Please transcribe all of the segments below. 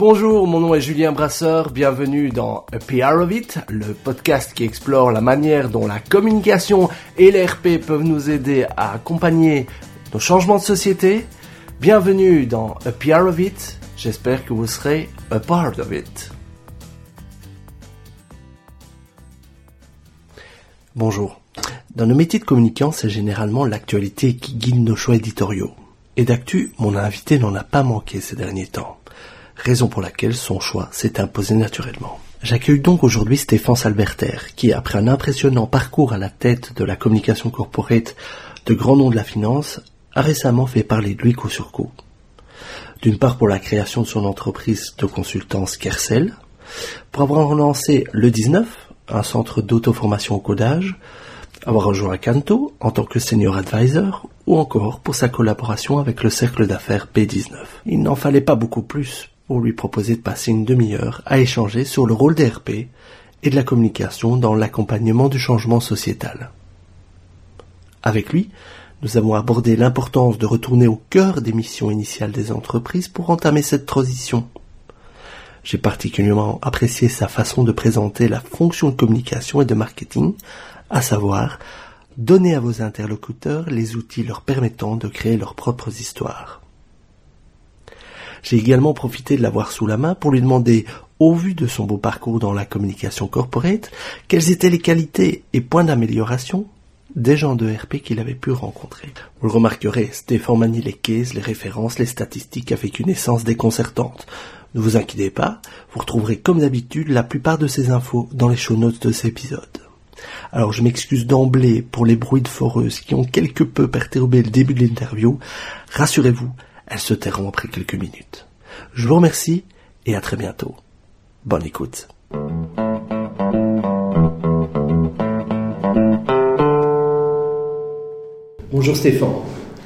Bonjour, mon nom est Julien Brasseur, bienvenue dans A PR of It, le podcast qui explore la manière dont la communication et l'ERP peuvent nous aider à accompagner nos changements de société. Bienvenue dans A PR of It, j'espère que vous serez a part of it. Bonjour. Dans nos métiers de communicants, c'est généralement l'actualité qui guide nos choix éditoriaux. Et d'actu, mon invité n'en a pas manqué ces derniers temps raison pour laquelle son choix s'est imposé naturellement. J'accueille donc aujourd'hui Stéphane Salberter, qui, après un impressionnant parcours à la tête de la communication corporate de grands noms de la finance, a récemment fait parler de lui coup sur coup. D'une part pour la création de son entreprise de consultance Kersel, pour avoir relancé le 19, un centre d'auto-formation au codage, avoir rejoint Canto en tant que senior advisor, ou encore pour sa collaboration avec le cercle d'affaires B19. Il n'en fallait pas beaucoup plus pour lui proposer de passer une demi-heure à échanger sur le rôle des RP et de la communication dans l'accompagnement du changement sociétal. Avec lui, nous avons abordé l'importance de retourner au cœur des missions initiales des entreprises pour entamer cette transition. J'ai particulièrement apprécié sa façon de présenter la fonction de communication et de marketing, à savoir donner à vos interlocuteurs les outils leur permettant de créer leurs propres histoires. J'ai également profité de l'avoir sous la main pour lui demander, au vu de son beau parcours dans la communication corporate, quelles étaient les qualités et points d'amélioration des gens de RP qu'il avait pu rencontrer. Vous le remarquerez, Stéphane manie les cases, les références, les statistiques avec une essence déconcertante. Ne vous inquiétez pas, vous retrouverez comme d'habitude la plupart de ces infos dans les show notes de cet épisode. Alors je m'excuse d'emblée pour les bruits de foreuse qui ont quelque peu perturbé le début de l'interview. Rassurez-vous, elles se tairont après quelques minutes. Je vous remercie et à très bientôt. Bonne écoute. Bonjour Stéphane.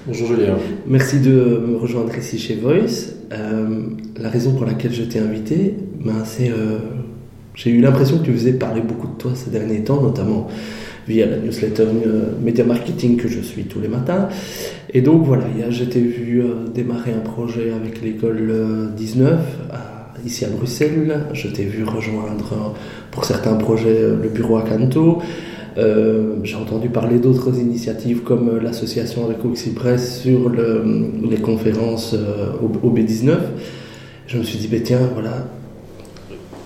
Bonjour Julien. Merci de me rejoindre ici chez Voice. Euh, la raison pour laquelle je t'ai invité, ben, c'est euh, j'ai eu l'impression que tu faisais parler beaucoup de toi ces derniers temps, notamment via la newsletter euh, Media Marketing que je suis tous les matins. Et donc voilà, j'étais vu euh, démarrer un projet avec l'école 19 euh, ici à Bruxelles. Je t'ai vu rejoindre pour certains projets le bureau à Canto. j'ai entendu parler d'autres initiatives comme l'association avec Oxypress sur les conférences au, B19. Je me suis dit, ben tiens, voilà,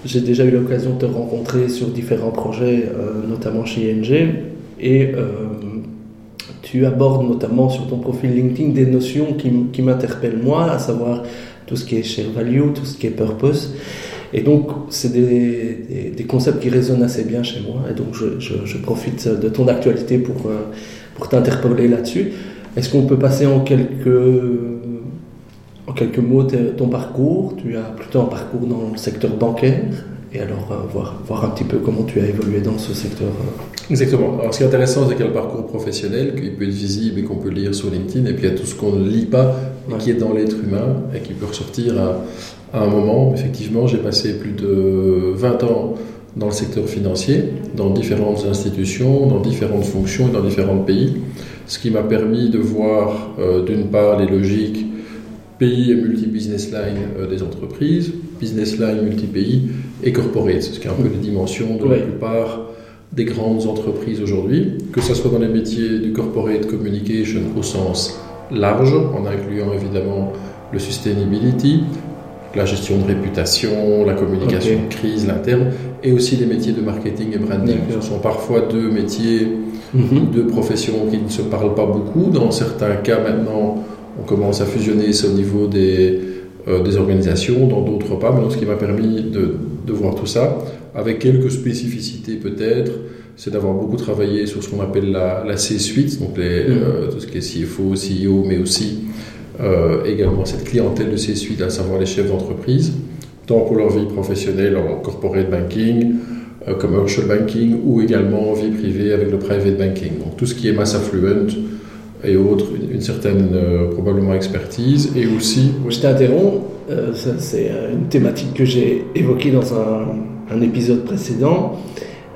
j'ai déjà eu l'occasion de te rencontrer sur différents projets, euh, notamment chez ING, et euh, tu abordes notamment sur ton profil LinkedIn des notions qui, m'interpellent moi, à savoir tout ce qui est share value, tout ce qui est purpose. Et donc, c'est des, des, concepts qui résonnent assez bien chez moi. Et donc, je, je, profite de ton actualité pour, euh, pour t'interpeller là-dessus. Est-ce qu'on peut passer en quelques en quelques mots, ton parcours, tu as plutôt un parcours dans le secteur bancaire, et alors euh, voir, voir un petit peu comment tu as évolué dans ce secteur. Euh. Exactement. Alors ce qui est intéressant, c'est qu'il y a le parcours professionnel qui peut être visible et qu'on peut lire sur LinkedIn, et puis il y a tout ce qu'on ne lit pas, et qui est dans l'être humain, et qui peut ressortir à, à un moment. Effectivement, j'ai passé plus de 20 ans dans le secteur financier, dans différentes institutions, dans différentes fonctions, dans différents pays, ce qui m'a permis de voir euh, d'une part les logiques pays et multi-business line euh, des entreprises, business line multi-pays et corporate, ce qui est un peu les dimensions de la plupart des grandes entreprises aujourd'hui, que ce soit dans les métiers du corporate communication au sens large, en incluant évidemment le sustainability, la gestion de réputation, la communication de crise, l'interne, et aussi les métiers de marketing et branding. Ce sont parfois deux métiers, mhm. deux professions qui ne se parlent pas beaucoup. Dans certains cas maintenant, on commence à fusionner ça au niveau des, euh, des organisations, dans d'autres pas. Mais ce qui m'a permis de, de, voir tout ça, avec quelques spécificités peut-être, c'est d'avoir beaucoup travaillé sur ce qu'on appelle la, la C-suite, donc les, mm. euh, tout ce qui est CFO, CEO, mais aussi euh, également cette clientèle de C-suite, à savoir les chefs d'entreprise, tant pour leur vie professionnelle en corporate banking, commercial banking, ou également vie privée avec le private banking. Donc tout ce qui est mass affluent, et autres, une, certaine euh, probablement expertise et aussi... Je t'interromps, euh, c'est une thématique que j'ai évoquée dans un, épisode précédent.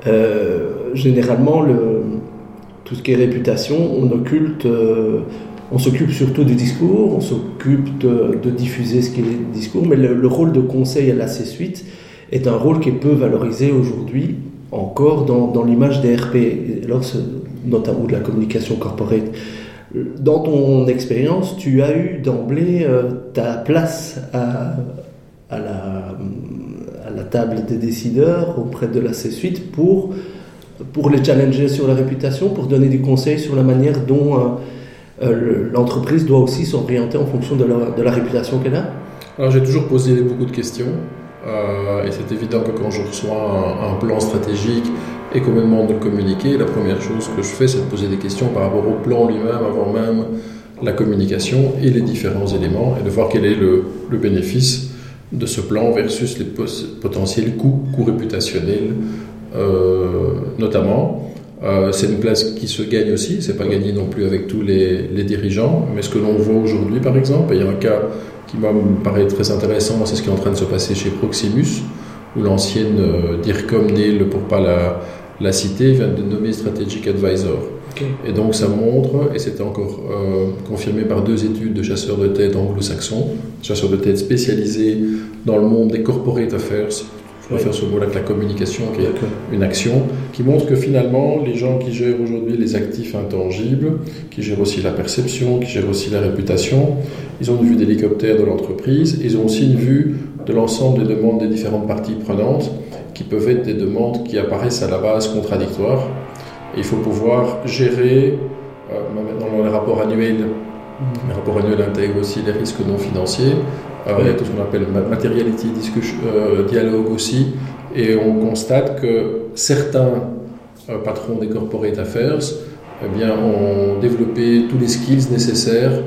Euh, généralement, le, tout ce qui est réputation, on occulte, on s'occupe surtout du discours, on s'occupe de, diffuser ce qu'est le discours, mais le, rôle de conseil à la C-suite est un rôle qui est peu valorisé aujourd'hui encore dans, l'image des RP, notamment de la communication corporate. Dans ton expérience, tu as eu d'emblée euh, ta place à, la, table des décideurs auprès de la C-suite pour, les challenger sur la réputation, pour donner des conseils sur la manière dont... Euh, euh, l'entreprise doit aussi s'orienter en fonction de la, réputation qu'elle a? Alors j'ai toujours posé beaucoup de questions. Et c'est évident que quand je reçois un, plan stratégique et qu'on me de le communiquer, la première chose que je fais, c'est de poser des questions par rapport au plan lui-même, avant même la communication et les différents éléments, et de voir quel est le, le bénéfice de ce plan versus les potentiels coûts, coûts réputationnels, euh, notamment. Euh, c'est une place qui se gagne aussi, c'est pas gagné non plus avec tous les, dirigeants, mais ce que l'on voit aujourd'hui par exemple, il y a un cas qui me paraît très intéressant, c'est ce qui est en train de se passer chez Proximus, où l'ancienne euh, DIRCOM Neil, pour pas la, la citer, vient de nommer Strategic Advisor. Et donc ça montre, et c'était encore euh, confirmé par deux études de chasseurs de tête anglo-saxons, chasseurs de tête spécialisés dans le monde des corporate affairs, je préfère ce mot-là que la communication, qui est une action, qui montre que finalement, les gens qui gèrent aujourd'hui les actifs intangibles, qui gèrent aussi la perception, qui gèrent aussi la réputation, ils ont une vue d'hélicoptère de l'entreprise, ils ont aussi une vue de l'ensemble des demandes des différentes parties prenantes, qui peuvent être des demandes qui apparaissent à la base contradictoires. Et il faut pouvoir gérer, euh, dans les rapports annuels, mmh. les rapports annuels intègrent aussi les risques non financiers, il y a tout ce qu'on appelle materiality discussion, euh, dialogue aussi, et on constate que certains euh, patrons des corporate affairs eh bien, ont développé tous les skills nécessaires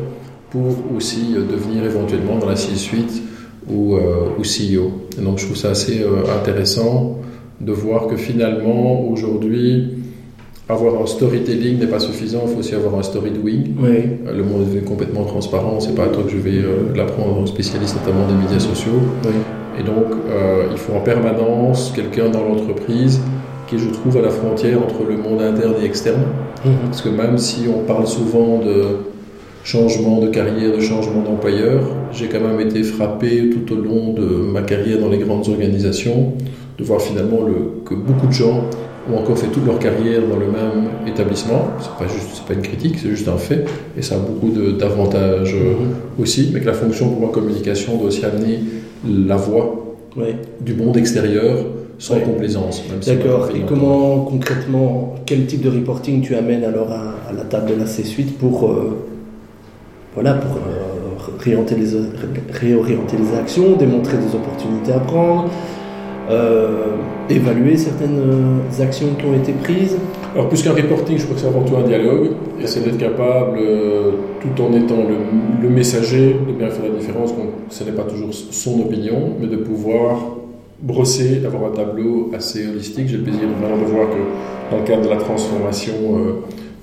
pour aussi euh, devenir éventuellement dans la C-suite ou, ou CEO. Donc je trouve ça assez intéressant de voir que finalement aujourd'hui avoir un storytelling n'est pas suffisant, il faut aussi avoir un story doing. Oui. Euh, le monde est complètement transparent, c'est pas un truc que je vais euh, l'apprendre aux spécialistes notamment des médias sociaux. Oui. Et donc, euh, il faut en permanence quelqu'un dans l'entreprise qui, je trouve, à la frontière entre le monde interne et externe. Mhm. Parce que même si on parle souvent de changement de carrière, de changement d'employeur, j'ai quand même été frappé tout au long de ma carrière dans les grandes organisations de voir finalement le, que beaucoup de gens ont encore fait toute leur carrière dans le même établissement. C'est pas juste, pas une critique, c'est juste un fait, et ça a beaucoup d'avantages euh, mhm. aussi. Mais que la fonction pour la communication doit aussi amener la voix du monde extérieur sans complaisance. D'accord. et comment concrètement, quel type de reporting tu amènes alors à, la table de la C-suite pour euh, voilà pour euh, réorienter les réorienter les actions, démontrer des opportunités à prendre évaluer certaines euh, actions qui ont été prises Alors plus qu'un reporting, je crois que c'est avant tout un dialogue, et c'est d'être capable, euh, tout en étant le, messager, de bien faire la différence, ce n'est pas toujours son opinion, mais de pouvoir brosser, avoir un tableau assez holistique. J'ai le plaisir vraiment de voir que dans le cadre de la transformation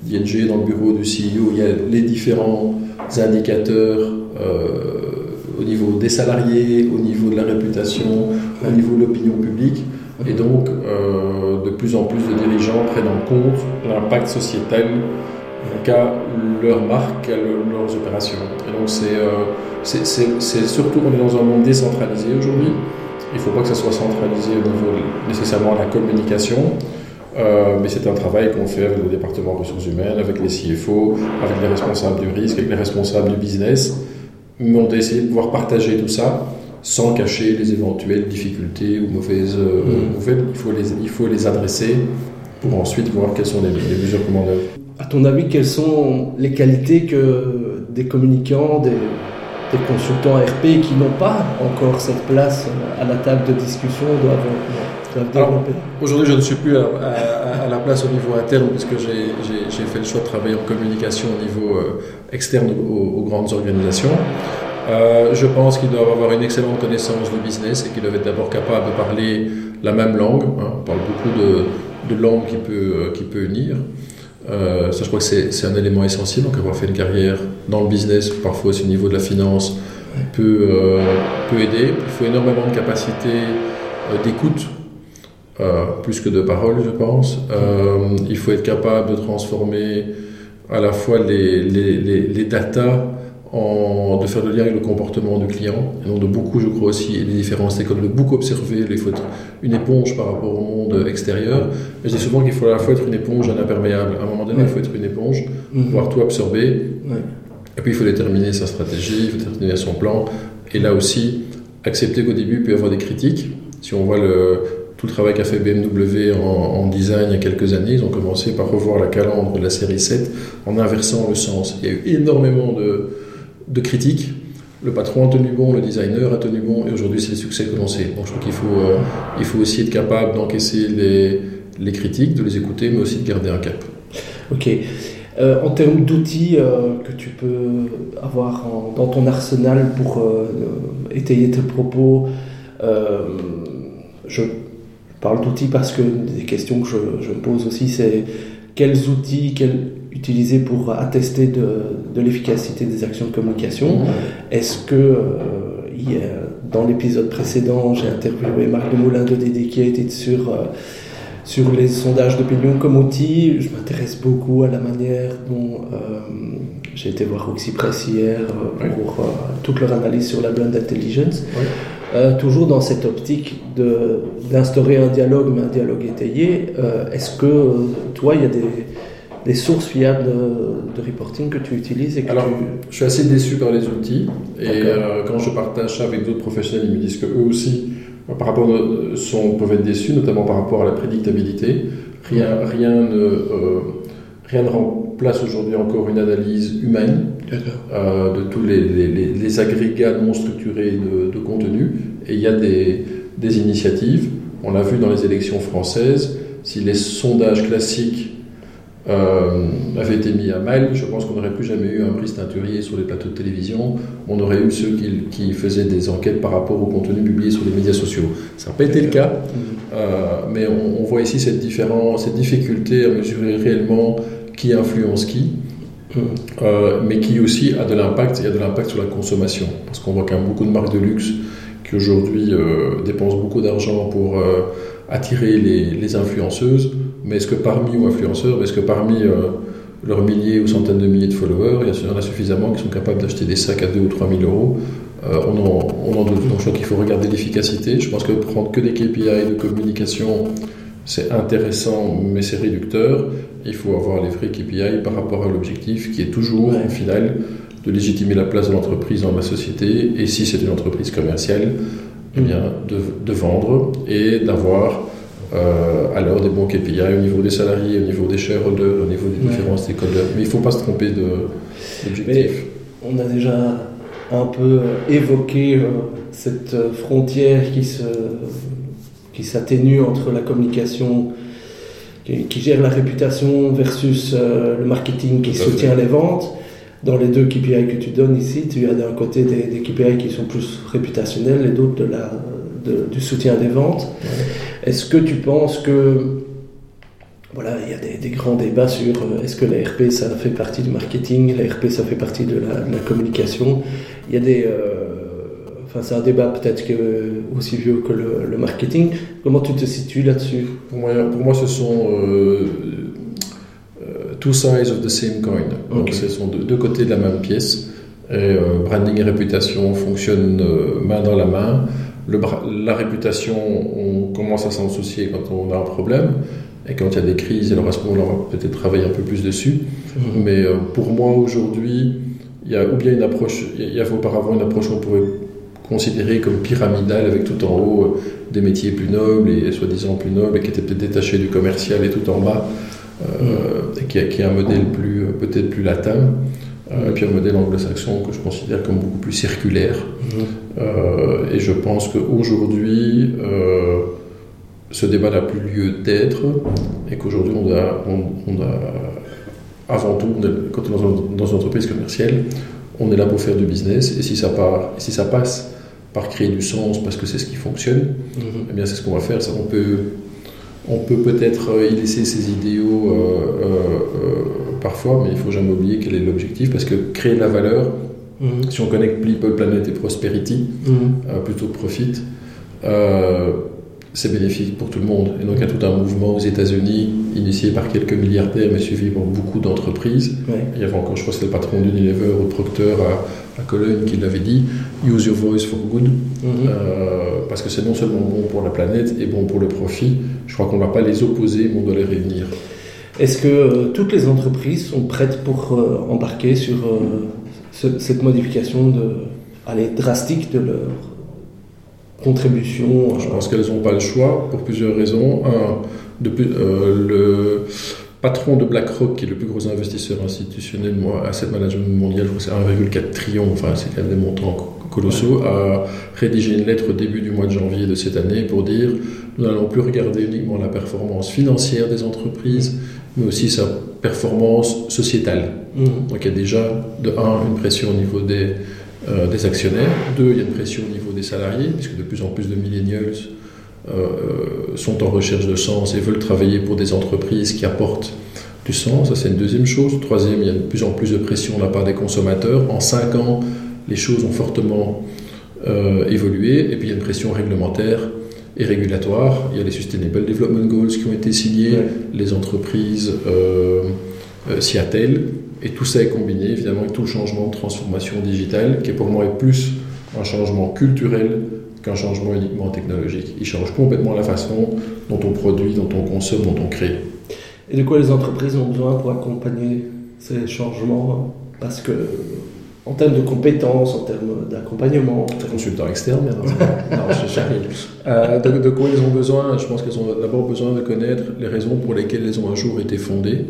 d'ING, dans le bureau du CEO, il y a les différents indicateurs au niveau des salariés, au niveau de la réputation, au niveau de l'opinion publique. Et donc, euh, de plus en plus de dirigeants prennent en compte l'impact sociétal qu'a leur marque, qu'a leurs opérations. Et donc, euh, c'est surtout, on est dans un monde décentralisé aujourd'hui. Il ne faut pas que ça soit centralisé au niveau nécessairement de la communication. Euh, mais c'est un travail qu'on fait avec le département ressources humaines, avec les CFO, avec les responsables du risque, avec les responsables du business, mais on doit essayer de pouvoir partager tout ça sans cacher les éventuelles difficultés ou mauvaises euh, mm. nouvelles. Il faut, les, il faut les adresser pour ensuite voir quelles sont les, mesures qu'on À ton avis, quelles sont les qualités que des communicants, des, des consultants RP qui n'ont pas encore cette place à la table de discussion doivent, développer Aujourd'hui, je ne suis plus à, la place au niveau interne puisque j'ai fait le choix de travailler en communication au niveau euh, externe aux, grandes organisations. Euh, je pense qu'ils doivent avoir une excellente connaissance du business et qu'ils doivent être d'abord capables de parler la même langue. Hein. On parle beaucoup de, de langues qui peut, euh, qui peut unir. Euh, ça, je crois que c'est un élément essentiel. Donc, avoir fait une carrière dans le business, parfois aussi au niveau de la finance, peut, euh, peut aider. Il faut énormément de capacité euh, d'écoute, plus que de parole, je pense. il faut être capable de transformer à la fois les, les, les, les datas en, de faire le lien avec le comportement du client, et donc de beaucoup, je crois aussi, et les différences d'école, de beaucoup observer, il faut être une éponge par rapport au monde extérieur. Mais je dis souvent qu'il faut à la fois être une éponge et un imperméable. À un moment donné, il faut être une éponge, Mhm. pouvoir tout absorber, Ouais. et puis il faut déterminer sa stratégie, il faut déterminer son plan, et là aussi, accepter qu'au début, il peut y avoir des critiques. Si on voit le, tout le travail qu'a fait BMW en, design il y a quelques années, ils ont commencé par revoir la calandre de la série 7 en inversant le sens. Il y a eu énormément de, critiques. Le patron a tenu bon, le designer a tenu bon, et aujourd'hui c'est le succès que l'on sait. Donc je crois qu'il faut, euh, faut aussi être capable d'encaisser les, critiques, de les écouter, mais aussi de garder un cap. Ok. Euh, en termes d'outils euh, que tu peux avoir dans ton arsenal pour étayer tes propos, je parle d'outils parce que des questions que je, je me pose aussi, c'est quels outils quels, utiliser pour attester de, de l'efficacité des actions de communication. Est-ce que euh, il y a- dans l'épisode précédent, j'ai interviewé Marc Demoulin de Dedicated sur, euh, sur les sondages d'opinion comme outil Je m'intéresse beaucoup à la manière dont euh, j'ai été voir Oxypress hier pour toute leur analyse sur la blend intelligence. Oui. Euh, toujours dans cette optique d'instaurer un dialogue, mais un dialogue étayé. Euh, Est-ce que euh, toi, il y a des, des sources fiables de, de reporting que tu utilises et que Alors, tu... Je suis assez déçu par les outils et quand je partage ça avec d'autres professionnels, ils me disent que eux aussi, par rapport à- sont, peuvent être déçus, notamment par rapport à la prédictabilité. Rien, rien, ne, rien ne remplace aujourd'hui encore une analyse humaine euh, de tous les, les- les- les agrégats non structurés de, de contenu. Et il y a des, des initiatives. On l'a vu dans les élections françaises. Si les sondages classiques euh, avaient été mis à mal, je pense qu'on n'aurait plus jamais eu un prix teinturier sur les plateaux de télévision. On aurait eu ceux qui, qui faisaient des enquêtes par rapport au contenu publié sur les médias sociaux. Ça n'a pas été le cas. Euh, mais on, on voit ici cette différence, cette difficulté à mesurer réellement qui influence qui, euh, mais qui aussi a de l'impact, y a de l'impact sur la consommation. Parce qu'on voit quand même beaucoup de marques de luxe qui aujourd'hui euh, dépensent beaucoup d'argent pour euh, attirer les, les influenceuses, mais est-ce que parmi, ou influenceurs, est-ce que parmi leurs milliers ou centaines de milliers de followers, il y en a suffisamment qui sont capables d'acheter des sacs à 2 ou 3 000 euros on, en, on en doute. Donc je crois qu'il faut regarder l'efficacité. Je pense que prendre que des KPI de communication, c'est intéressant, mais c'est réducteur. Il faut avoir les vrais KPI par rapport à l'objectif qui est toujours, au final, de légitimer la place de l'entreprise dans la société. Et si c'est une entreprise commerciale, eh bien, de, de vendre et d'avoir euh, alors des bons KPI au niveau des salariés, au niveau des shareholders, au niveau des différents stakeholders. Mais il ne faut pas se tromper d'objectif. on a déjà un peu évoqué euh, cette euh, frontière qui se qui s'atténue entre la communication qui, qui gère la réputation versus euh, le marketing qui fait. soutient les ventes. Dans les deux KPI que tu donnes ici, tu as d'un côté des, des KPI qui sont plus réputationnels et d'autres de la, de- du soutien des ventes. Est-ce que tu penses que voilà, il y a des, des grands débats sur euh, est-ce que la RP ça fait partie du marketing, la RP ça fait partie de la, de la communication? Il y a des, euh, enfin c'est un débat peut-être aussi vieux que le, le marketing. Comment tu te situes là-dessus? Pour moi, pour moi, ce sont euh, euh, two sides of the same coin. Donc, ce sont deux, deux côtés de la même pièce. Et euh, branding et réputation fonctionnent euh, main dans la main. Le la réputation, on commence à s'en soucier quand on a un problème. Et quand il y a des crises, alors à ce moment-là, on va peut-être travailler un peu plus dessus. Mais euh, pour moi, aujourd'hui, il y a ou bien une approche, il y avait auparavant une approche qu'on pourrait considérer comme pyramidale, avec tout en haut euh, des métiers plus nobles et soi-disant plus nobles, et qui étaient peut-être détachés du commercial, et tout en bas, euh, et qui, a- qui est un modèle plus, euh, peut-être plus latin, euh, et puis un modèle anglo-saxon que je considère comme beaucoup plus circulaire. Euh, et je pense qu'aujourd'hui, ce débat n'a plus lieu d'être et qu'aujourd'hui, on a, on, on a, avant tout, on est- quand on est dans une entreprise commerciale, on est là pour faire du business et si ça, part, si ça passe par créer du sens parce que c'est ce qui fonctionne, eh bien c'est ce qu'on va faire. Ça, on peut, on peut peut-être euh, y laisser ses idéaux euh, euh, parfois, mais il faut jamais oublier quel est l'objectif parce que créer de la valeur, Mhm. si on connecte People, Planet et Prosperity, Mhm. euh, plutôt que Profit, c'est bénéfique pour tout le monde. Et donc il y a tout un mouvement aux États-Unis, initié par quelques milliardaires, mais suivi par beaucoup d'entreprises. Il y avait encore, je crois c'était le patron d'Unilever ou Procter à, Cologne qui l'avait dit, use your voice for good, mhm. euh, parce que c'est non seulement bon pour la planète et bon pour le profit. Je crois qu'on ne va pas les opposer, mais on doit les réunir. Est-ce que euh, toutes les entreprises sont prêtes pour euh, embarquer sur cette modification de, allez, drastique de leur contribution Je pense qu'elles n'ont pas le choix pour plusieurs raisons. Un, le patron de BlackRock, qui est le plus gros investisseur institutionnel, moi, asset management mondial, je crois que c'est 1,4 trillion, enfin c'est quand même des montants colossaux, a rédigé une lettre au début du mois de janvier de cette année pour dire nous n'allons plus regarder uniquement la performance financière des entreprises, mais aussi sa performance sociétale. Mmh. Donc il y a déjà, de un, une pression au niveau des euh, des actionnaires. Deux, il y a une pression au niveau des salariés, puisque de plus en plus de millennials euh, sont en recherche de sens et veulent travailler pour des entreprises qui apportent du sens. Ça, c'est une deuxième chose. Troisième, il y a de plus en plus de pression de la part des consommateurs. En cinq ans, les choses ont fortement euh, évolué. Et puis, il y a une pression réglementaire et régulatoire. Il y a les Sustainable Development Goals qui ont été signés, les entreprises s'y attellent. Et tout ça est combiné évidemment avec tout le changement de transformation digitale qui pour moi est plus un changement culturel qu'un changement uniquement technologique. Il change complètement la façon dont on produit, dont on consomme, dont on crée. Et de quoi les entreprises ont besoin pour accompagner ces changements? Parce que en termes de compétences, en termes d'accompagnement. Consultants externes, bien non, je euh, de, de, quoi ils ont besoin? Je pense qu'elles ont d'abord besoin de connaître les raisons pour lesquelles elles ont un jour été fondées.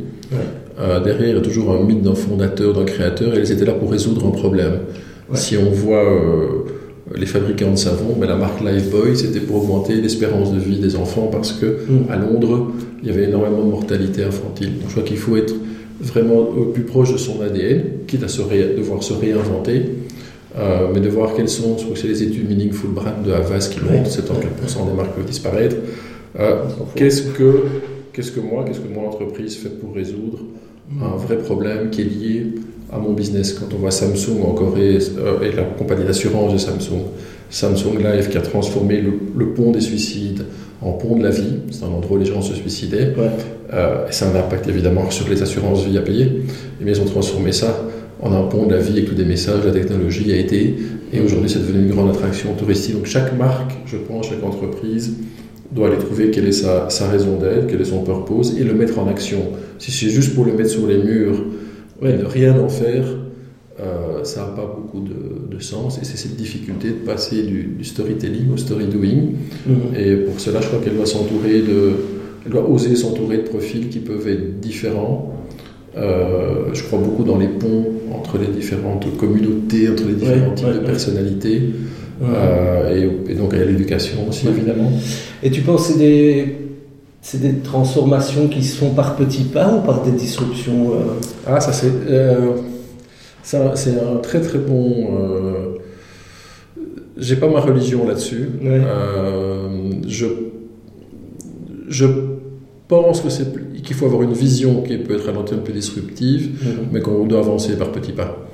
Euh, derrière, il y a toujours un mythe d'un fondateur, d'un créateur, et elles étaient là pour résoudre un problème. Si on voit euh, les fabricants de savon, mais la marque Lifebuoy, c'était pour augmenter l'espérance de vie des enfants parce que mm. à Londres, il y avait énormément de mortalité infantile. Donc je crois qu'il faut être vraiment au plus proche de son ADN, quitte à se devoir se réinventer, euh, mais de voir quelles sont, je crois que c'est les études Meaningful Brand de Havas qui montrent, 74% des marques peuvent disparaître. qu'est-ce que qu'est-ce que moi, qu'est-ce que mon entreprise fait pour résoudre un vrai problème qui est lié à mon business. Quand on voit Samsung en Corée euh, et la compagnie d'assurance de Samsung, Samsung Life qui a transformé le, pont des suicides en pont de la vie, c'est un endroit où les gens se suicidaient, euh, et ça a un impact évidemment sur les assurances vie à payer, et bien ils ont transformé ça en un pont de la vie avec tous des messages, la technologie a été, et aujourd'hui c'est devenu une grande attraction touristique. Donc chaque marque, je pense, chaque entreprise, doit aller trouver quelle est sa, raison d'être, quel est son purpose, et le mettre en action. Si c'est juste pour le mettre sur les murs et ne rien en faire, euh, ça n'a pas beaucoup de, sens. Et c'est cette difficulté de passer du, storytelling au story doing. Mhm. Et pour cela, je crois qu'elle doit s'entourer de, elle doit oser s'entourer de profils qui peuvent être différents. Euh, je crois beaucoup dans les ponts entre les différentes communautés, entre les différents types de personnalités. Euh, et, donc il y a l'éducation aussi, évidemment. Et tu penses que c'est des, c'est des transformations qui se font par petits pas ou par des disruptions euh? Ah, ça c'est, euh, c'est un très très bon. J'ai pas ma religion là-dessus. je, je pense que c'est qu'il faut avoir une vision qui peut être à long terme plus disruptive, mhm. mais qu'on doit avancer par petits pas.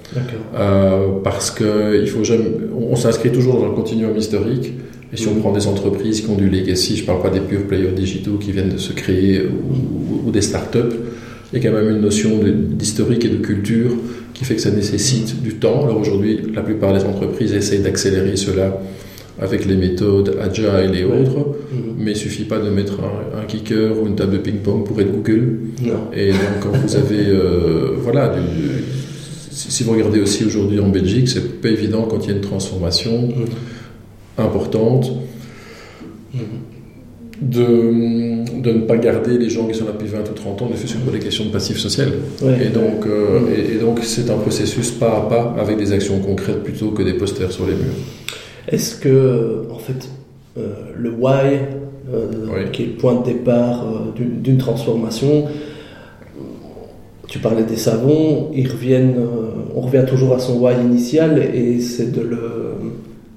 Euh, parce que il faut jamais, on, s'inscrit toujours dans un continuum historique. Et si on prend des entreprises qui ont du legacy, je ne parle pas des pure players digitaux qui viennent de se créer ou, ou des startups, il y a quand même une notion d'historique et de culture qui fait que ça nécessite du temps. Alors aujourd'hui, la plupart des entreprises essayent d'accélérer cela avec les méthodes agile et autres, mais il suffit pas de mettre un, kicker ou une table de ping-pong pour être Google. Et donc quand vous avez, euh, voilà, si vous regardez aussi aujourd'hui en Belgique, c'est pas évident quand il y a une transformation mhm. Importante. De, de, ne pas garder les gens qui sont là depuis 20 ou 30 ans, ne fait pour des questions de passif social. Et donc, euh, et donc c'est un processus pas à pas avec des actions concrètes plutôt que des posters sur les murs. Est-ce que, en fait, euh, le why, euh, qui est le point de départ d'une transformation, tu parlais des savons, ils reviennent, on revient toujours à son why initial et c'est de le,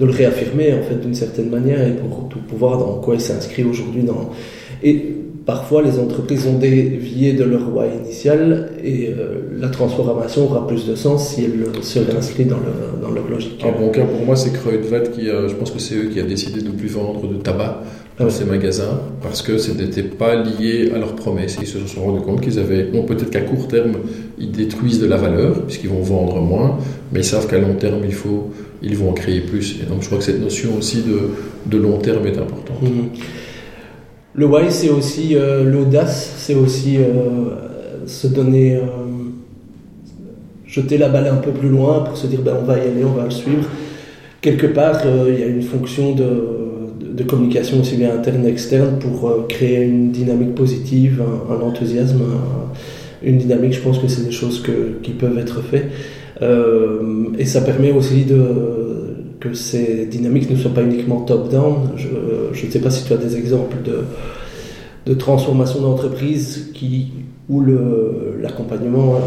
de le réaffirmer en fait d'une certaine manière et pour, pour voir dans quoi il s'inscrit aujourd'hui dans Et parfois, les entreprises ont dévié de leur why initial et euh, la transformation aura plus de sens si elle se réinscrit dans, dans leur logique. Un bon cas pour moi, c'est Kruidvat qui, je pense que c'est eux qui a décidé de ne plus vendre de tabac dans ces magasins parce que ce n'était pas lié à leurs promesses. Ils se sont rendus compte qu'ils avaient, bon, peut-être qu'à court terme, ils détruisent de la valeur puisqu'ils vont vendre moins, mais ils savent qu'à long terme, il faut, ils vont en créer plus. Et donc, je crois que cette notion aussi de, de long terme est importante. Mhm. Le why, c'est aussi euh, l'audace, c'est aussi euh, se donner, euh, jeter la balle un peu plus loin pour se dire ben, on va y aller, on va le suivre. Quelque part, il y a une fonction de, de, communication aussi bien interne qu'externe pour créer une dynamique positive, un, enthousiasme, une dynamique. Je pense que c'est des choses que, qui peuvent être faites. Et ça permet aussi de que ces dynamiques ne soient pas uniquement top-down. Je ne sais pas si tu as des exemples de, de transformation d'entreprise qui, où l'accompagnement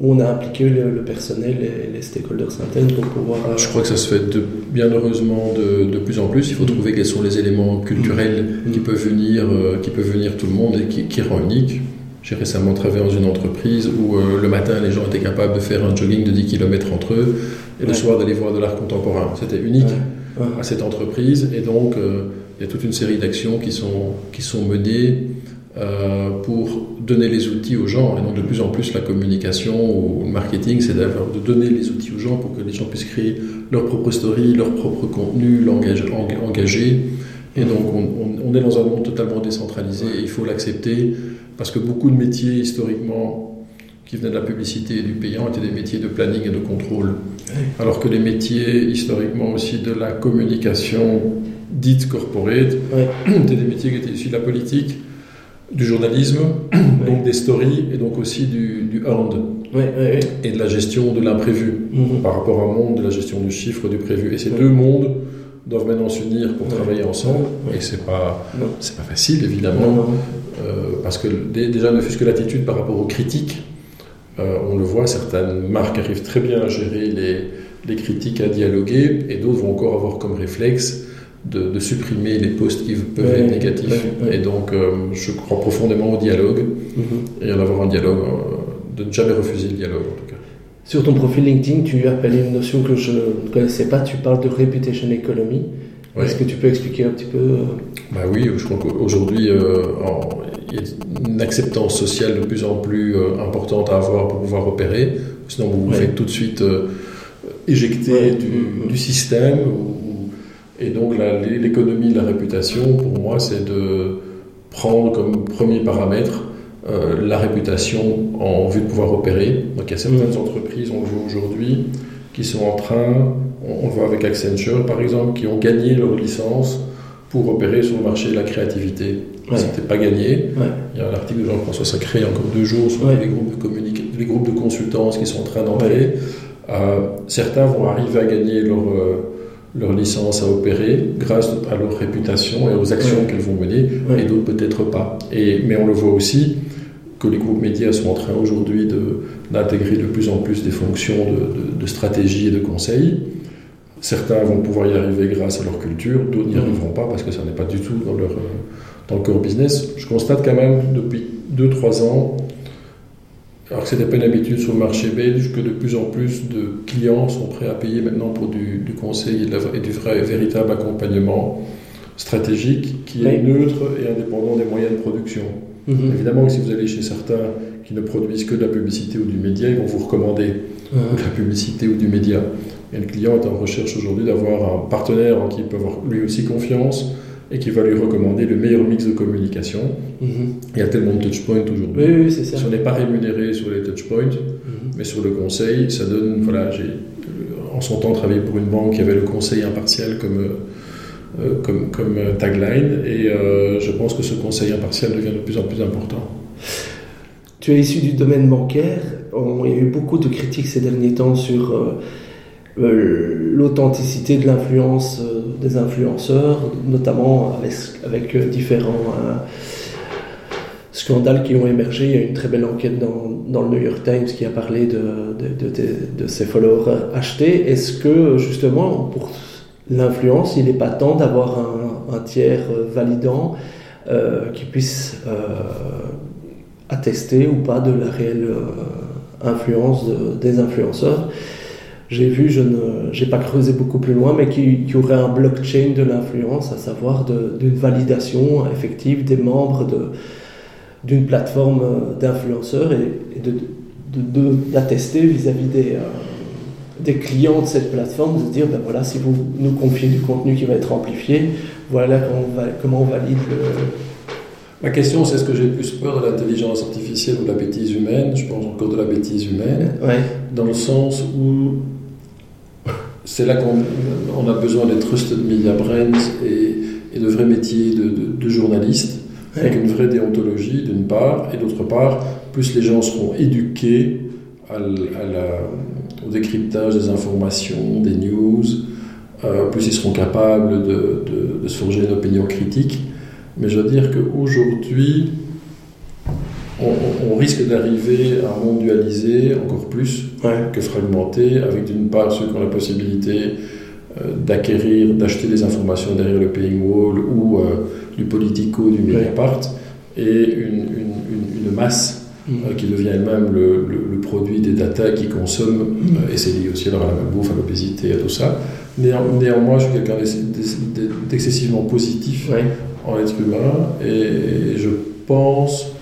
où on a impliqué le, personnel et les stakeholders internes pour pouvoir... Euh, Je crois que ça se fait de, bien heureusement de, de, plus en plus. Il faut trouver quels sont les éléments culturels mm. qui, peuvent venir, euh, qui peuvent venir tout le monde et qui, qui rend unique. J'ai récemment travaillé dans une entreprise où euh, le matin, les gens étaient capables de faire un jogging de 10 km entre eux et le soir d'aller voir de l'art contemporain. C'était unique à cette entreprise et donc euh, il y a toute une série d'actions qui sont, qui sont menées euh, pour donner les outils aux gens. Et donc de plus en plus la communication ou le marketing c'est de donner les outils aux gens pour que les gens puissent créer leur propre story, leur propre contenu, l'engager et donc on, on, est dans un monde totalement décentralisé et il faut l'accepter parce que beaucoup de métiers historiquement qui venaient de la publicité et du payant étaient des métiers de planning et de contrôle. Alors que les métiers, historiquement aussi, de la communication dite corporate, étaient des métiers qui étaient issus de la politique, du journalisme, donc des stories, et donc aussi du, du earned, et de la gestion de l'imprévu, mhm. par rapport à un monde de la gestion du chiffre, du prévu. Et ces deux mondes doivent maintenant s'unir pour travailler ensemble, et c'est pas, c'est pas facile, évidemment, euh, parce que déjà, ne fût-ce que l'attitude par rapport aux critiques, euh, on le voit, certaines marques arrivent très bien à gérer les, critiques, à dialoguer, et d'autres vont encore avoir comme réflexe de, supprimer les posts qui peuvent être négatifs. Et donc, euh, je crois profondément au dialogue, mm-hmm. et à avoir un dialogue, de ne jamais refuser le dialogue en tout cas. Sur ton profil LinkedIn, tu appelles une notion que je ne connaissais pas, tu parles de reputation economy. Est-ce que tu peux expliquer un petit peu bah Oui, je crois qu'aujourd'hui, il y a une acceptance sociale de plus en plus euh, importante à avoir pour pouvoir opérer. Sinon, vous vous faites tout de suite euh, éjecter du, système. et donc, l'économie de la réputation, pour moi, c'est de prendre comme premier paramètre euh, la réputation en vue de pouvoir opérer. Donc, il y a certaines entreprises, on le voit aujourd'hui, qui sont en train, on, on le voit avec Accenture par exemple, qui ont gagné leur licence pour opérer sur le marché de la créativité. Ouais. C'était pas gagné. Il y a un article de Jean-François Sacré, encore deux jours, sur les, groupes de les groupes de consultance qui sont en train d'entrer. Euh, certains vont arriver à gagner leur, euh, leur licence à opérer grâce à leur réputation et aux actions qu'elles vont mener, et d'autres peut-être pas. Et, mais on le voit aussi que les groupes médias sont en train aujourd'hui d'intégrer de, plus en plus des fonctions de, de stratégie et de conseil. Certains vont pouvoir y arriver grâce à leur culture, d'autres n'y arriveront pas parce que ça n'est pas du tout dans leur, euh, dans le core business. Je constate quand même depuis 2-3 ans, alors que c'était pas une habitude sur le marché belge, que de plus en plus de clients sont prêts à payer maintenant pour du, conseil et, du vrai véritable accompagnement stratégique qui est neutre et indépendant des moyens de production. Mhm. Évidemment que si vous allez chez certains qui ne produisent que de la publicité ou du média, ils vont vous recommander de la publicité ou du média. Et le client est en recherche aujourd'hui d'avoir un partenaire en qui il peut avoir lui aussi confiance et qui va lui recommander le meilleur mix de communication. Mhm. Il y a tellement de touchpoints aujourd'hui. Oui, oui, c'est ça. Si on n'est pas rémunéré sur les touchpoints, mhm. mais sur le conseil, ça donne. Voilà, j'ai en son temps travaillé pour une banque qui avait le conseil impartial comme, euh, comme, comme, tagline, et euh, je pense que ce conseil impartial devient de plus en plus important. Tu es issu du domaine bancaire. il y a eu beaucoup de critiques ces derniers temps sur. Euh, euh, l'authenticité de l'influence euh, des influenceurs, notamment avec, euh, différents scandales qui ont émergé. Il y a une très belle enquête dans, dans le New York Times qui a parlé de, de ces followers achetés. Est-ce que justement, pour l'influence, il n'est pas temps d'avoir un, tiers validant qui puisse attester ou pas de la réelle influence des influenceurs? J'ai vu, je n'ai pas creusé beaucoup plus loin, mais qu'il y aurait un blockchain de l'influence, à savoir d'une validation effective des membres d'une plateforme d'influenceurs et, d'attester de, vis-à-vis des, euh, des clients de cette plateforme, de dire, ben voilà, si vous nous confiez du contenu qui va être amplifié, voilà comment on, va, comment on valide le... Ma question, c'est est-ce que j'ai plus peur de l'intelligence artificielle ou de la bêtise humaine? Je pense encore de la bêtise humaine, dans le sens où c'est là qu'on a besoin des trusted media brands et, de vrais métiers de, journalistes, avec une vraie déontologie d'une part, et d'autre part, plus les gens seront éduqués au décryptage des informations, des news, euh, plus ils seront capables de, de, se forger une opinion critique. Mais je veux dire qu'aujourd'hui, on, risque d'arriver à un monde dualisé encore plus que fragmenté, avec d'une part ceux qui ont la possibilité euh, d'acquérir, d'acheter des informations derrière le paying wall ou euh, du politico, du Mediapart, et une, masse mm. euh, qui devient elle-même le, produit des data qui consomme, mm. et c'est lié aussi alors à la malbouffe, à l'obésité, à tout ça. néanmoins, je suis quelqu'un d'excessivement positif en être humain, et je pense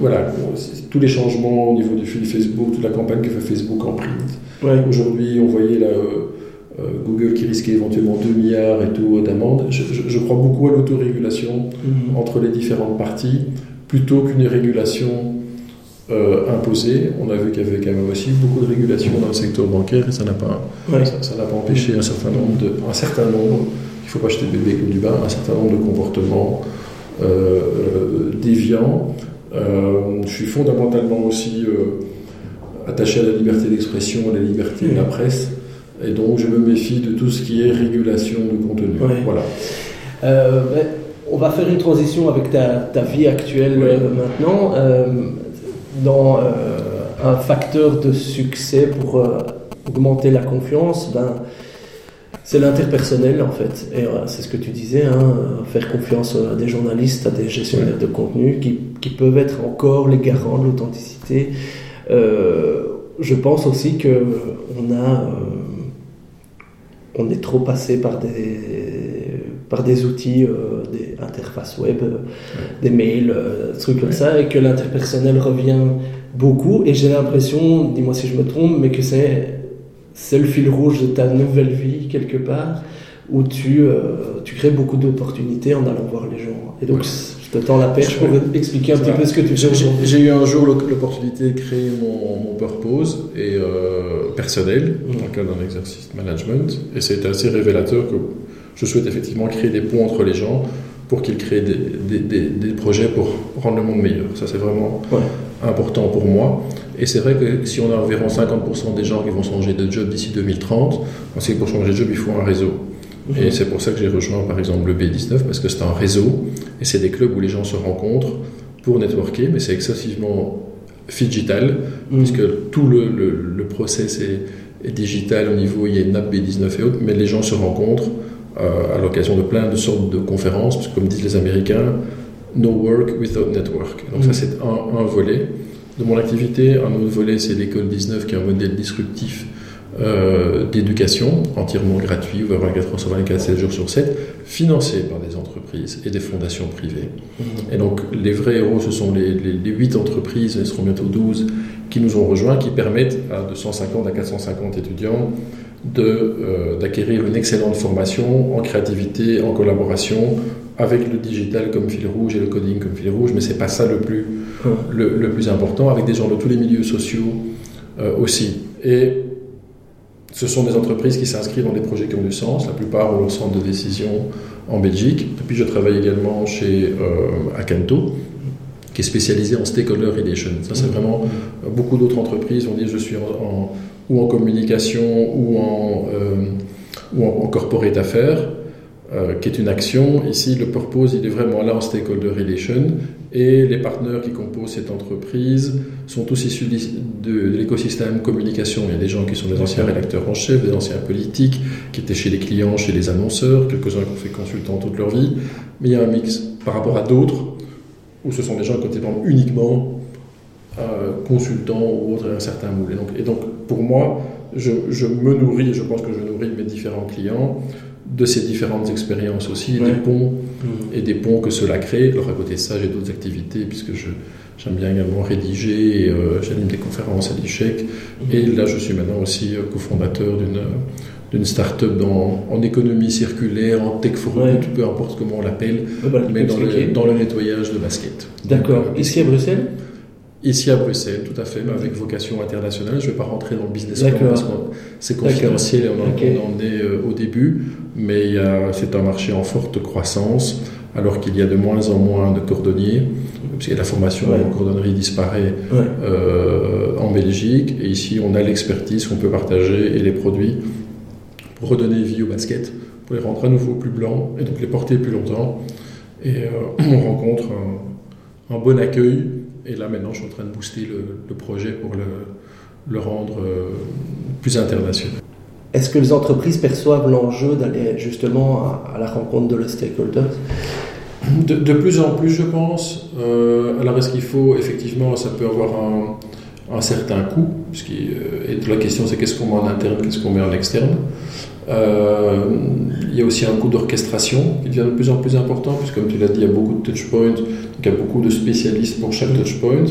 voilà, tous les changements au niveau du fil Facebook, toute la campagne que fait Facebook en print. Aujourd'hui, on voyait euh, euh, Google qui risquait éventuellement 2 milliards et tout d'amendes. Je, crois beaucoup à l'autorégulation mhm. entre les différentes parties plutôt qu'une régulation euh, imposée. On a vu qu'il y avait quand même aussi beaucoup de régulation dans le secteur bancaire et ça n'a pas, ça, n'a pas empêché un certain nombre de, un certain nombre, il ne faut pas acheter le bébé comme du bain, un certain nombre de comportements déviants. Euh, je suis fondamentalement aussi euh, attaché à la liberté d'expression, à la liberté de la presse, et donc je me méfie de tout ce qui est régulation de contenu. Voilà. Euh, ben, on va faire une transition avec ta, vie actuelle maintenant. dans un facteur de succès pour augmenter la confiance, ben, c'est l'interpersonnel en fait. Et c'est ce que tu disais, hein, faire confiance à des journalistes, à des gestionnaires de contenu qui, qui, peuvent être encore les garants de l'authenticité. Euh, je pense aussi que on a, euh, on est trop passé par des par des outils, euh, des interfaces web, des mails, des trucs comme ça, et que l'interpersonnel revient beaucoup. Et j'ai l'impression, dis-moi si je me trompe, mais que c'est c'est le fil rouge de ta nouvelle vie quelque part où tu, euh, tu crées beaucoup d'opportunités en allant voir les gens. Et donc, je te tends la perche pour expliquer un petit peu ce que tu fais. J'ai eu un jour l'opportunité de créer mon, mon purpose et, euh, personnel mmh. dans le cadre d'un exercice de management. Et c'est assez révélateur que je souhaite effectivement créer des ponts entre les gens pour qu'ils créent des, des, des, projets pour rendre le monde meilleur. Ça, c'est vraiment important pour moi. Et c'est vrai que si on a environ 50% des gens qui vont changer de job d'ici 2030, on sait que pour changer de job, il faut un réseau. Mhm. Et c'est pour ça que j'ai rejoint par exemple le B19, parce que c'est un réseau, et c'est des clubs où les gens se rencontrent pour networker, mais c'est excessivement digital, mhm. puisque tout le, le, process est, est, digital au niveau, il y a une app B19 et autres, mais les gens se rencontrent euh, à l'occasion de plein de sortes de conférences, parce que comme disent les Américains, no work without network. Donc ça mhm. c'est un, un volet de mon activité. Un autre volet, c'est l'école 19, qui est un modèle disruptif euh, d'éducation, entièrement gratuit, ouvert 24 heures sur 24, 7 jours sur 7, financé par des entreprises et des fondations privées. Mmh. Et donc, les vrais héros, ce sont les, les, 8 entreprises, elles seront bientôt 12, qui nous ont rejoints, qui permettent à 250 à 450 étudiants euh, d'acquérir une excellente formation en créativité, en collaboration, avec le digital comme fil rouge et le coding comme fil rouge, mais c'est pas ça le plus, le, plus important, avec des gens de tous les milieux sociaux euh, aussi. Et ce sont des entreprises qui s'inscrivent dans des projets qui ont du sens. La plupart ont leur centre de décision en Belgique. Et puis je travaille également chez euh, Acanto, qui est spécialisé en stakeholder relation. Ça, c'est vraiment euh, beaucoup d'autres entreprises vont dire je suis ou en communication ou en, ou en, en corporate affaires. Euh, qui est une action. Ici, le purpose, il est vraiment là en stakeholder relation. Et les partenaires qui composent cette entreprise sont tous issus de, l'écosystème communication. Il y a des gens qui sont des anciens rédacteurs en chef, des anciens politiques, qui étaient chez les clients, chez les annonceurs, quelques-uns qui ont fait consultant toute leur vie. Mais il y a un mix par rapport à d'autres, où ce sont des gens qui ont uniquement euh, consultants ou autres, un certain moule. Et donc, et donc pour moi, je, je, me nourris, et je pense que je nourris mes différents clients de ces différentes expériences aussi, des ponts mmh. et des ponts que cela crée. Alors à côté de ça, j'ai d'autres activités puisque je, j'aime bien également rédiger, euh, j'anime des conférences à l'ICHEC. Mmh. Et là, je suis maintenant aussi euh, cofondateur d'une d'une start-up en économie circulaire, en tech for ouais. peu importe comment on l'appelle, bah, mais dans le, dans le, nettoyage de basket. D'accord. Euh, Ici à Bruxelles? Ici à Bruxelles, tout à fait, mais avec vocation internationale. Je ne vais pas rentrer dans le business plan parce que c'est confidentiel et on, en est euh, au début, mais c'est un marché en forte croissance, alors qu'il y a de moins en moins de cordonniers, parce que la formation en cordonnerie disparaît euh, en Belgique, et ici on a l'expertise qu'on peut partager et les produits pour redonner vie au basket, pour les rendre à nouveau plus blancs et donc les porter plus longtemps. Et euh, on rencontre un bon accueil. Et là, maintenant, je suis en train de booster le, projet pour le, le rendre euh, plus international. Est-ce que les entreprises perçoivent l'enjeu d'aller justement à, la rencontre de leurs stakeholders? De, de, plus en plus, je pense. Euh, alors, est-ce qu'il faut, effectivement, ça peut avoir un, un certain coût, puisque euh, la question c'est qu'est-ce qu'on met en interne, qu'est-ce qu'on met en externe. Euh, il y a aussi un coût d'orchestration qui devient de plus en plus important, puisque comme tu l'as dit, il y a beaucoup de touchpoints, donc il y a beaucoup de spécialistes pour chaque touchpoint.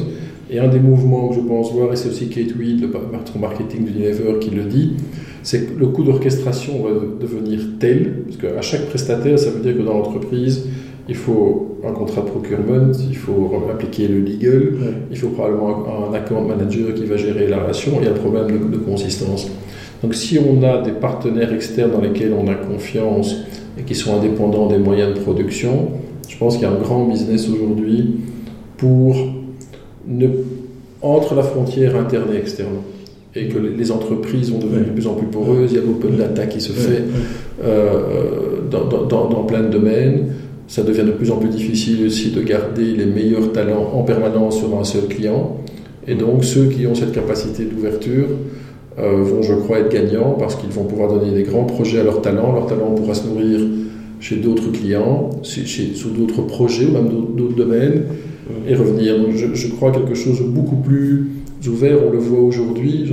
Et un des mouvements que je pense voir, et c'est aussi Kate Weed, le patron marketing d'Unilever, qui le dit, c'est que le coût d'orchestration va devenir tel, parce qu'à chaque prestataire, ça veut dire que dans l'entreprise, il faut un contrat de procurement, il faut appliquer le legal, il faut probablement un account manager qui va gérer la relation, il y a le problème de consistance. Donc si on a des partenaires externes dans lesquels on a confiance et qui sont indépendants des moyens de production, je pense qu'il y a un grand business aujourd'hui pour ne, entre la frontière interne et externe et que les entreprises vont devenir de plus en plus poreuses, il y a l'open data qui se fait euh, dans, dans, dans, plein de domaines. Ça devient de plus en plus difficile aussi de garder les meilleurs talents en permanence sur un seul client. Et donc ceux qui ont cette capacité d'ouverture euh, vont, je crois, être gagnants parce qu'ils vont pouvoir donner des grands projets à leurs talents. Leur talent pourra se nourrir chez d'autres clients, chez, sous d'autres projets ou même d'autres domaines et revenir. Donc, je, je, crois quelque chose de beaucoup plus ouvert. On le voit aujourd'hui.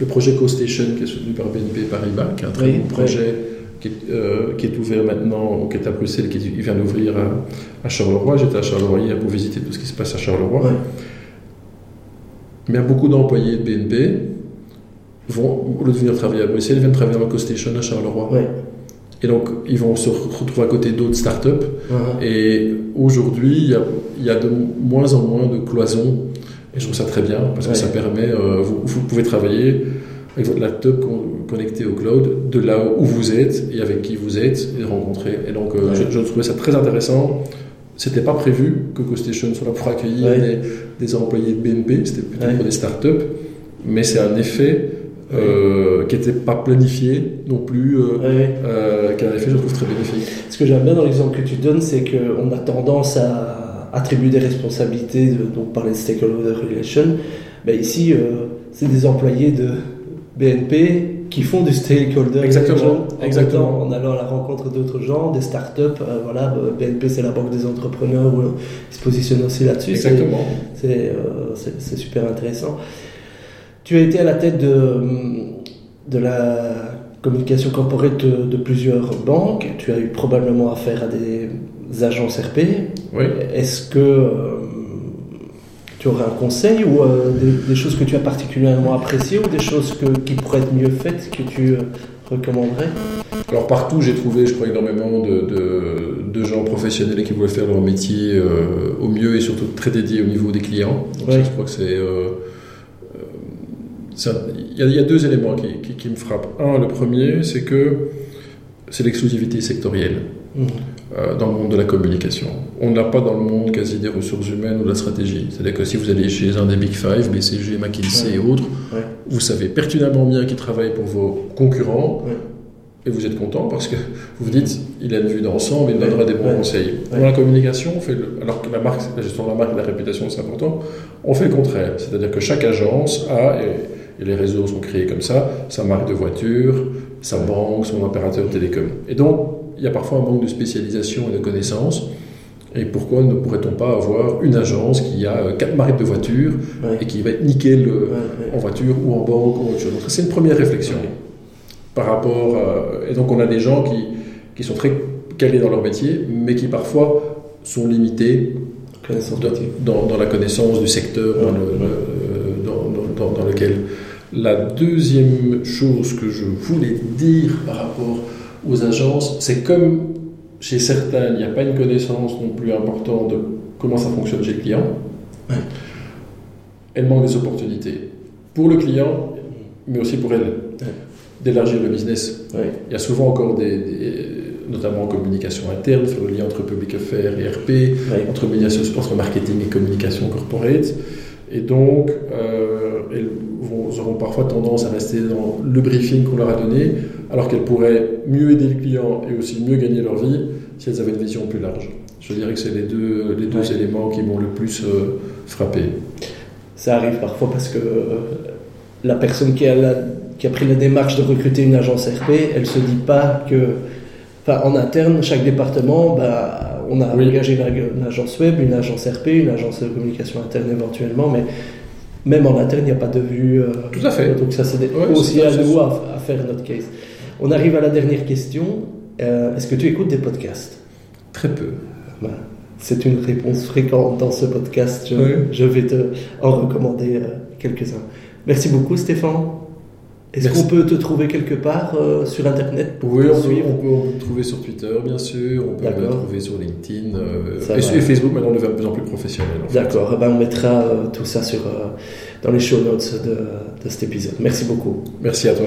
Le projet CoStation qui est soutenu par BNP Paribas, qui est un très bon projet. Qui est, euh, qui est, ouvert maintenant, qui est à Bruxelles, qui vient d'ouvrir à, Charleroi. J'étais à Charleroi hier pour visiter tout ce qui se passe à Charleroi. Mais beaucoup d'employés de BNP vont, au lieu de venir travailler à Bruxelles, viennent travailler à CoStation à Charleroi. Et donc, ils vont se retrouver à côté d'autres startups. Uh-huh. Et aujourd'hui, il y a, y a, de moins en moins de cloisons. Et je trouve ça très bien parce que ça permet, euh, vous, vous, pouvez travailler avec votre laptop connecté au cloud de là où vous êtes et avec qui vous êtes et rencontrer. Et donc, euh, je, je, trouvais ça très intéressant. C'était pas prévu que CoStation soit là pour accueillir des, employés de BNP, c'était plutôt pour des startups, mais c'est un effet euh, qui n'était pas planifié non plus, euh, euh, qu'un effet je trouve très bénéfique. Ce que j'aime bien dans l'exemple que tu donnes, c'est qu'on a tendance à attribuer des responsabilités, de, donc parler de stakeholder relation, mais ici c'est des employés de BNP qui font du stakeholder exactement, en, exactement. en allant à la rencontre d'autres gens, des startups. Euh, voilà, euh, BNP c'est la banque des entrepreneurs, où ils se positionnent aussi là-dessus. Exactement. Euh, c'est super intéressant. Tu as été à la tête de, de la communication corporate de, de, plusieurs banques. Tu as eu probablement affaire à des agences RP. Oui. Est-ce que tu aurais un conseil ou euh, des, choses que tu as particulièrement appréciées ou des choses que, qui pourraient être mieux faites que tu euh, recommanderais? Alors partout, j'ai trouvé, je crois, énormément de, de, gens professionnels qui voulaient faire leur métier euh, au mieux et surtout très dédiés au niveau des clients. Donc je crois que c'est... Il y, a deux éléments qui, qui, me frappent. Un, le premier, c'est que c'est l'exclusivité sectorielle. Mmh. Euh, dans le monde de la communication. On n'a pas dans le monde quasi des ressources humaines ou de la stratégie. C'est-à-dire que si vous allez chez un des Big Five, BCG, McKinsey et autres, vous savez pertinemment bien qu'ils travaillent pour vos concurrents, et vous êtes content parce que vous vous dites, il a une vue d'ensemble, il donnera des bons conseils. Dans la communication, on fait alors que la marque, la gestion de la marque et la réputation, c'est important, on fait le contraire. C'est-à-dire que chaque agence a, et, les réseaux sont créés comme ça, sa marque de voiture, sa banque, son opérateur télécom. Et donc, il y a parfois un manque de spécialisation et de connaissances. Et pourquoi ne pourrait-on pas avoir une agence qui a euh, quatre marques de voitures et qui va être nickel euh, en voiture ou en banque ou autre chose? C'est une première réflexion par rapport. Euh, et donc, on a des gens qui, qui, sont très calés dans leur métier, mais qui parfois sont limités dans, dans, la connaissance du secteur dans, le, dans, dans, lequel. La deuxième chose que je voulais dire par rapport aux agences, c'est comme chez certains, il n'y a pas une connaissance non plus importante de comment ça fonctionne chez le client. Elle manque des opportunités pour le client, mais aussi pour elle d'élargir le business. Il y a souvent encore des, notamment en communication interne, sur le lien entre public affaires et RP, entre, entre marketing et communication corporate. Et donc, euh, elles parfois tendance à rester dans le briefing qu'on leur a donné, alors qu'elles pourraient mieux aider le client et aussi mieux gagner leur vie si elles avaient une vision plus large. Je dirais que c'est les deux, les deux éléments qui m'ont le plus euh, frappé. Ça arrive parfois parce que euh, la personne qui a la qui a pris la démarche de recruter une agence RP, elle se dit pas que, enfin, en interne, chaque département, bah, on a engagé une, agence web, une agence RP, une agence de communication interne éventuellement, mais même en interne, il n'y a pas de vue. Euh, Tout à fait. Donc ça, c'est aussi à nous à, faire notre case. On arrive à la dernière question. Euh, est-ce que tu écoutes des podcasts? Très peu. C'est une réponse fréquente dans ce podcast. Je, vais te en recommander euh, quelques-uns. Merci beaucoup, Stéphane. Est-ce qu'on peut te trouver quelque part euh, sur Internet pour Oui, on peut, on, peut, te trouver sur Twitter, bien sûr. On peut te trouver sur LinkedIn. Euh, et, Facebook, maintenant, on devient de plus en plus professionnel. D'accord. Eh ben, on mettra euh, tout ça sur, dans les show notes de, de cet épisode. Merci beaucoup. Merci à toi.